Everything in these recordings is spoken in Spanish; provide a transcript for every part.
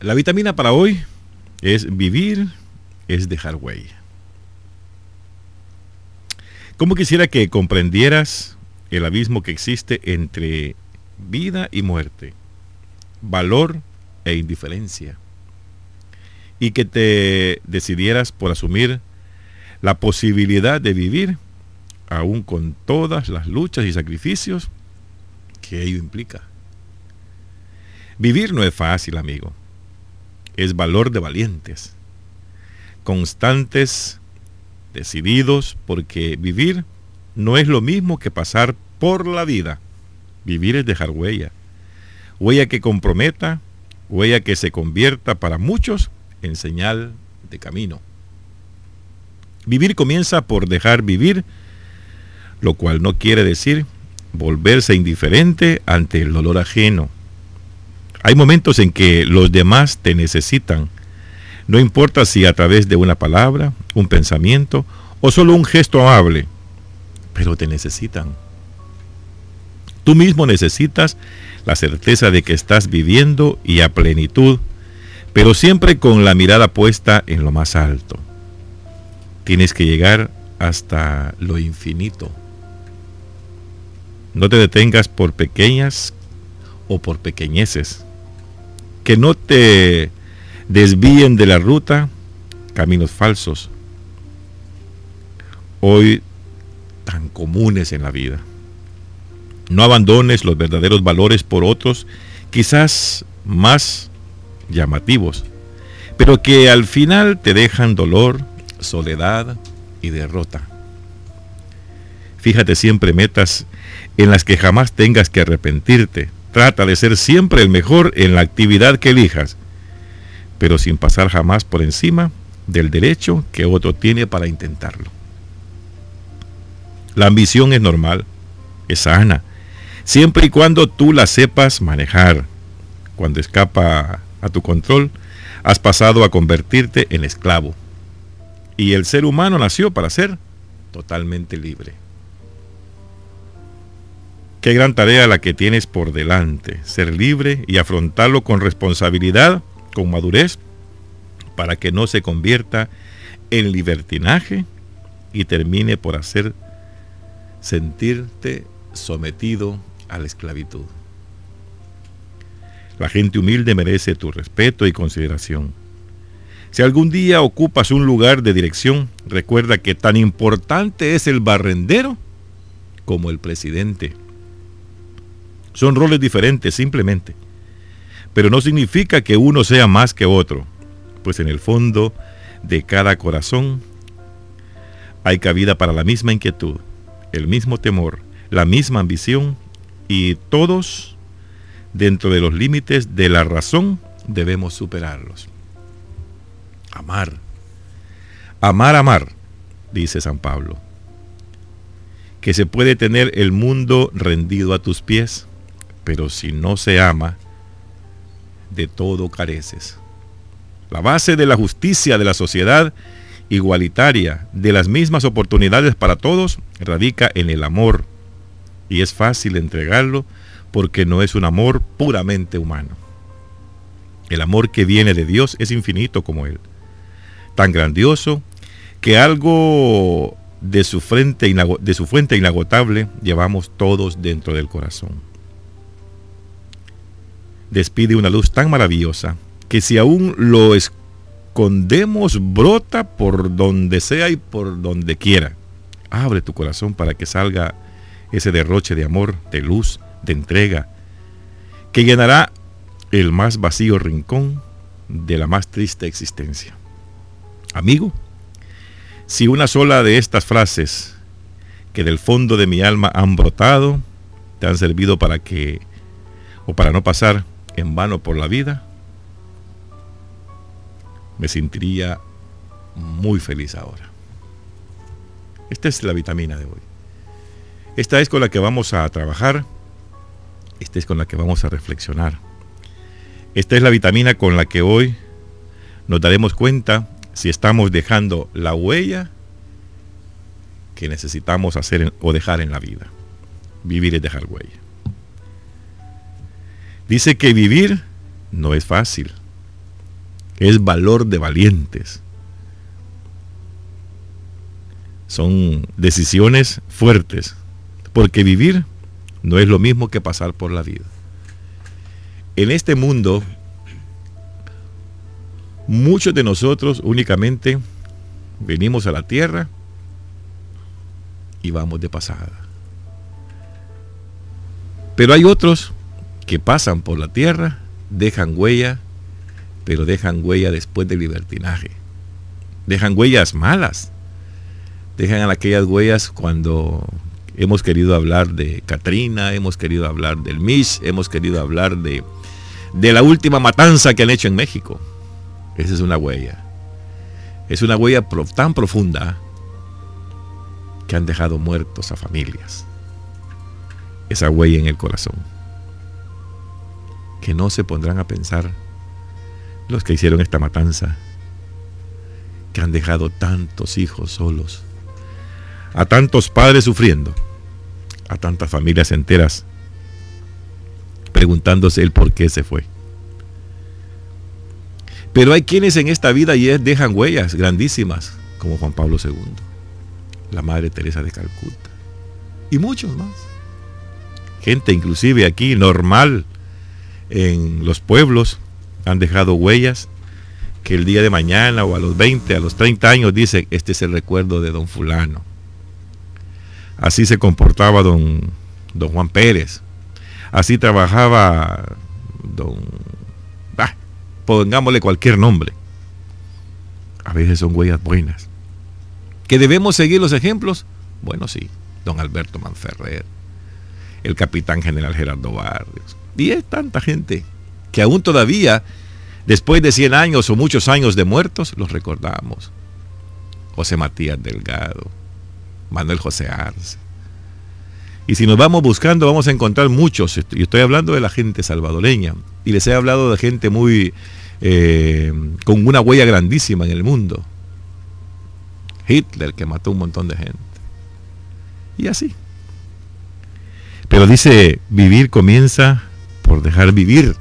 La vitamina para hoy es vivir, es dejar huella. ¿Cómo quisiera que comprendieras el abismo que existe entre vida y muerte, valor e indiferencia? Y que te decidieras por asumir la posibilidad de vivir aún con todas las luchas y sacrificios que ello implica. Vivir no es fácil, amigo. Es valor de valientes, constantes, decididos, porque vivir no es lo mismo que pasar por la vida. Vivir es dejar huella. Huella que comprometa, huella que se convierta para muchos en señal de camino. Vivir comienza por dejar vivir, lo cual no quiere decir volverse indiferente ante el dolor ajeno. Hay momentos en que los demás te necesitan, no importa si a través de una palabra, un pensamiento o solo un gesto amable, pero te necesitan. Tú mismo necesitas la certeza de que estás viviendo y a plenitud, pero siempre con la mirada puesta en lo más alto. Tienes que llegar hasta lo infinito. No te detengas por pequeñas o por pequeñeces. Que no te desvíen de la ruta caminos falsos, hoy tan comunes en la vida. No abandones los verdaderos valores por otros, quizás más llamativos, pero que al final te dejan dolor, soledad y derrota. Fíjate siempre metas en las que jamás tengas que arrepentirte. Trata de ser siempre el mejor en la actividad que elijas, pero sin pasar jamás por encima del derecho que otro tiene para intentarlo. La ambición es normal, es sana, siempre y cuando tú la sepas manejar. Cuando escapa a tu control, has pasado a convertirte en esclavo. Y el ser humano nació para ser totalmente libre. Qué gran tarea la que tienes por delante, ser libre y afrontarlo con responsabilidad, con madurez, para que no se convierta en libertinaje y termine por hacer sentirte sometido a la esclavitud. La gente humilde merece tu respeto y consideración. Si algún día ocupas un lugar de dirección, recuerda que tan importante es el barrendero como el presidente. Son roles diferentes simplemente, pero no significa que uno sea más que otro, pues en el fondo de cada corazón hay cabida para la misma inquietud, el mismo temor, la misma ambición y todos, dentro de los límites de la razón, debemos superarlos. Amar. Amar, amar, dice San Pablo. Que se puede tener el mundo rendido a tus pies, pero si no se ama, de todo careces. La base de la justicia de la sociedad igualitaria, de las mismas oportunidades para todos, radica en el amor. Y es fácil entregarlo porque no es un amor puramente humano. El amor que viene de Dios es infinito como Él. Tan grandioso que algo de su, frente, de su fuente inagotable llevamos todos dentro del corazón despide una luz tan maravillosa que si aún lo escondemos, brota por donde sea y por donde quiera. Abre tu corazón para que salga ese derroche de amor, de luz, de entrega, que llenará el más vacío rincón de la más triste existencia. Amigo, si una sola de estas frases que del fondo de mi alma han brotado, te han servido para que, o para no pasar en vano por la vida, me sentiría muy feliz ahora. Esta es la vitamina de hoy. Esta es con la que vamos a trabajar. Esta es con la que vamos a reflexionar. Esta es la vitamina con la que hoy nos daremos cuenta si estamos dejando la huella que necesitamos hacer o dejar en la vida. Vivir es dejar huella. Dice que vivir no es fácil. es valor de valientes. Son decisiones fuertes, porque vivir no es lo mismo que pasar por la vida. En este mundo, muchos de nosotros únicamente venimos a la tierra y vamos de pasada. Pero hay otros que pasan por la tierra, dejan huella, pero dejan huella después del libertinaje. Dejan huellas malas. Dejan aquellas huellas cuando hemos querido hablar de Katrina, hemos querido hablar del Mish, hemos querido hablar de, de la última matanza que han hecho en México. Esa es una huella. Es una huella tan profunda que han dejado muertos a familias. Esa huella en el corazón. Que no se pondrán a pensar los que hicieron esta matanza, que han dejado tantos hijos solos, a tantos padres sufriendo, a tantas familias enteras preguntándose el por qué se fue. Pero hay quienes en esta vida ya dejan huellas grandísimas, como Juan Pablo II, la Madre Teresa de Calcuta, y muchos más. Gente inclusive aquí normal en los pueblos han dejado huellas que el día de mañana o a los 20, a los 30 años dicen, este es el recuerdo de don fulano. Así se comportaba don, don Juan Pérez. Así trabajaba don pongámosle cualquier nombre. A veces son huellas buenas. ¿Que debemos seguir los ejemplos? Bueno, sí. Don Alberto Manferrer, el capitán general Gerardo Barrios. Y es tanta gente que aún todavía, después de 100 años o muchos años de muertos, los recordamos. José Matías Delgado, Manuel José Arce. Y si nos vamos buscando, vamos a encontrar muchos. Y estoy hablando de la gente salvadoreña. Y les he hablado de gente muy eh, con una huella grandísima en el mundo. Hitler que mató un montón de gente. Y así. Pero dice, vivir comienza por dejar vivir.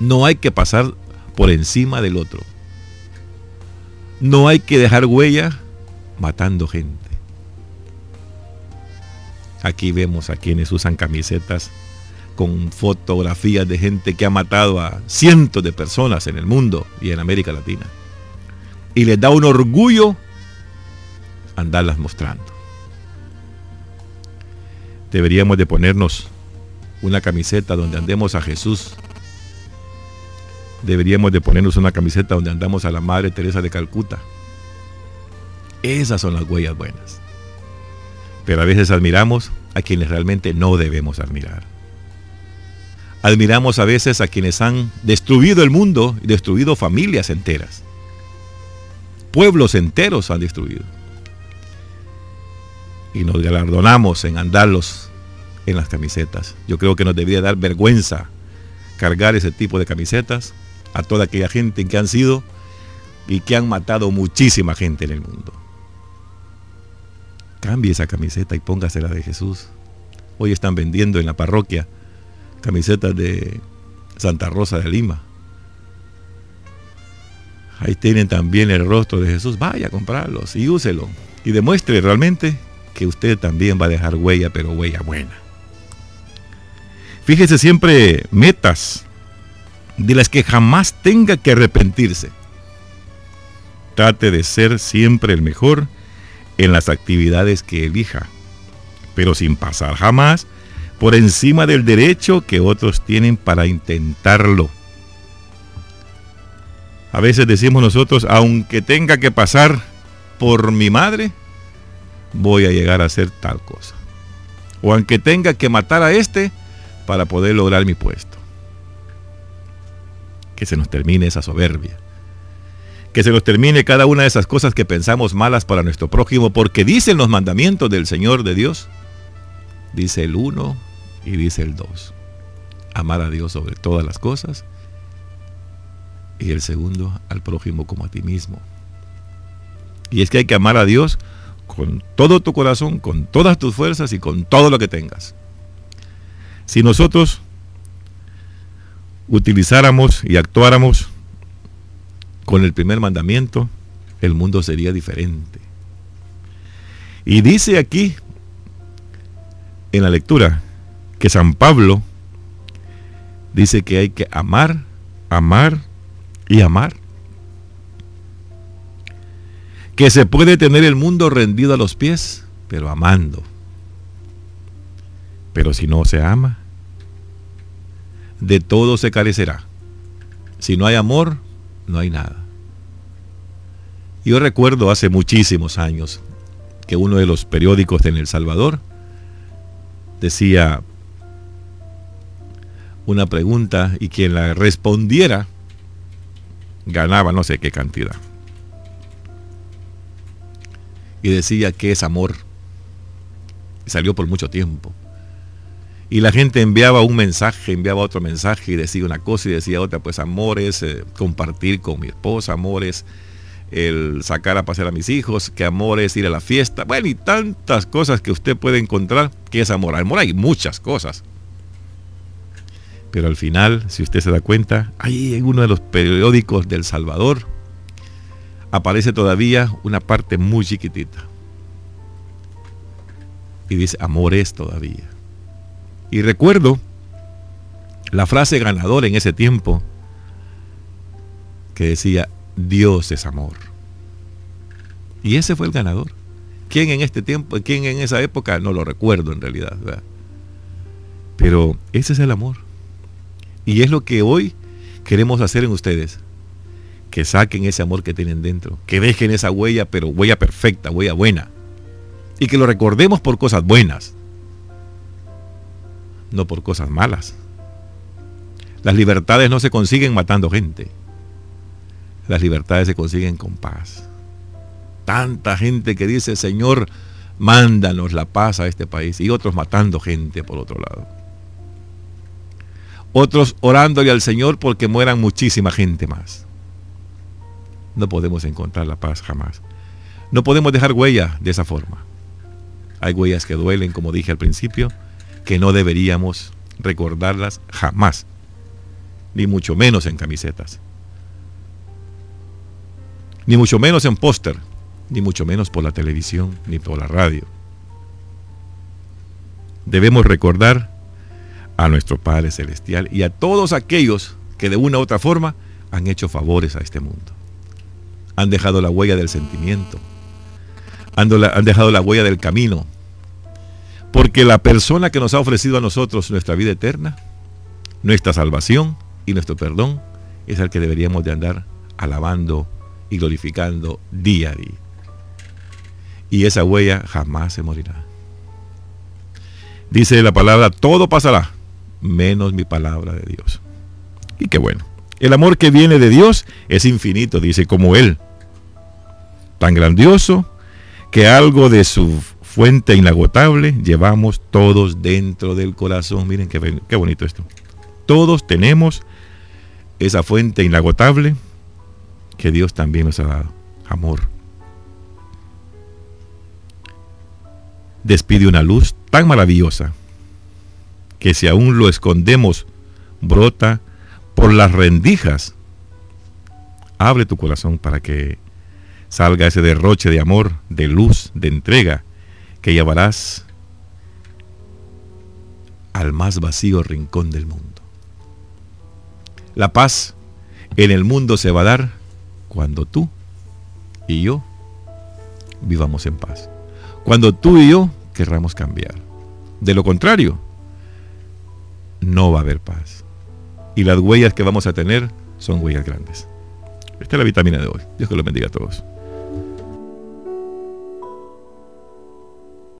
No hay que pasar por encima del otro. No hay que dejar huella matando gente. Aquí vemos a quienes usan camisetas con fotografías de gente que ha matado a cientos de personas en el mundo y en América Latina. Y les da un orgullo andarlas mostrando. Deberíamos de ponernos una camiseta donde andemos a Jesús. Deberíamos de ponernos una camiseta donde andamos a la Madre Teresa de Calcuta. Esas son las huellas buenas. Pero a veces admiramos a quienes realmente no debemos admirar. Admiramos a veces a quienes han destruido el mundo y destruido familias enteras. Pueblos enteros han destruido. Y nos galardonamos en andarlos en las camisetas. Yo creo que nos debería dar vergüenza cargar ese tipo de camisetas a toda aquella gente que han sido y que han matado muchísima gente en el mundo. Cambie esa camiseta y póngasela de Jesús. Hoy están vendiendo en la parroquia camisetas de Santa Rosa de Lima. Ahí tienen también el rostro de Jesús. Vaya a comprarlos y úselo. Y demuestre realmente que usted también va a dejar huella, pero huella buena. Fíjese siempre metas de las que jamás tenga que arrepentirse. Trate de ser siempre el mejor en las actividades que elija, pero sin pasar jamás por encima del derecho que otros tienen para intentarlo. A veces decimos nosotros, aunque tenga que pasar por mi madre, voy a llegar a hacer tal cosa. O aunque tenga que matar a este para poder lograr mi puesto. Que se nos termine esa soberbia. Que se nos termine cada una de esas cosas que pensamos malas para nuestro prójimo, porque dicen los mandamientos del Señor de Dios. Dice el uno, y dice el 2, amar a Dios sobre todas las cosas. Y el segundo, al prójimo como a ti mismo. Y es que hay que amar a Dios con todo tu corazón, con todas tus fuerzas y con todo lo que tengas. Si nosotros utilizáramos y actuáramos con el primer mandamiento, el mundo sería diferente. Y dice aquí, en la lectura, que San Pablo dice que hay que amar, amar y amar. Que se puede tener el mundo rendido a los pies, pero amando. Pero si no se ama, de todo se carecerá. Si no hay amor, no hay nada. Yo recuerdo hace muchísimos años que uno de los periódicos en El Salvador decía una pregunta y quien la respondiera ganaba no sé qué cantidad. Y decía que es amor. Y salió por mucho tiempo. Y la gente enviaba un mensaje, enviaba otro mensaje y decía una cosa y decía otra, pues amor es eh, compartir con mi esposa, amor es el sacar a pasear a mis hijos, que amor es ir a la fiesta, bueno, y tantas cosas que usted puede encontrar que es amor. Amor hay muchas cosas. Pero al final, si usted se da cuenta, ahí en uno de los periódicos del Salvador aparece todavía una parte muy chiquitita. Y dice, amor es todavía. Y recuerdo la frase ganadora en ese tiempo que decía, Dios es amor. Y ese fue el ganador. ¿Quién en este tiempo, quién en esa época? No lo recuerdo en realidad. Pero ese es el amor. Y es lo que hoy queremos hacer en ustedes. Que saquen ese amor que tienen dentro. Que dejen esa huella, pero huella perfecta, huella buena. Y que lo recordemos por cosas buenas no por cosas malas. Las libertades no se consiguen matando gente. Las libertades se consiguen con paz. Tanta gente que dice, Señor, mándanos la paz a este país. Y otros matando gente por otro lado. Otros orándole al Señor porque mueran muchísima gente más. No podemos encontrar la paz jamás. No podemos dejar huella de esa forma. Hay huellas que duelen, como dije al principio, que no deberíamos recordarlas jamás, ni mucho menos en camisetas, ni mucho menos en póster, ni mucho menos por la televisión, ni por la radio. Debemos recordar a nuestro Padre Celestial y a todos aquellos que de una u otra forma han hecho favores a este mundo. Han dejado la huella del sentimiento, han dejado la huella del camino, porque la persona que nos ha ofrecido a nosotros nuestra vida eterna, nuestra salvación y nuestro perdón, es el que deberíamos de andar alabando y glorificando día a día. Y esa huella jamás se morirá. Dice la palabra, todo pasará, menos mi palabra de Dios. Y qué bueno. El amor que viene de Dios es infinito, dice, como Él. Tan grandioso que algo de su fuente inagotable llevamos todos dentro del corazón. Miren qué, qué bonito esto. Todos tenemos esa fuente inagotable que Dios también nos ha dado. Amor. Despide una luz tan maravillosa que si aún lo escondemos, brota por las rendijas. Abre tu corazón para que salga ese derroche de amor, de luz, de entrega que llevarás al más vacío rincón del mundo. La paz en el mundo se va a dar cuando tú y yo vivamos en paz. Cuando tú y yo querramos cambiar. De lo contrario, no va a haber paz. Y las huellas que vamos a tener son huellas grandes. Esta es la vitamina de hoy. Dios que lo bendiga a todos.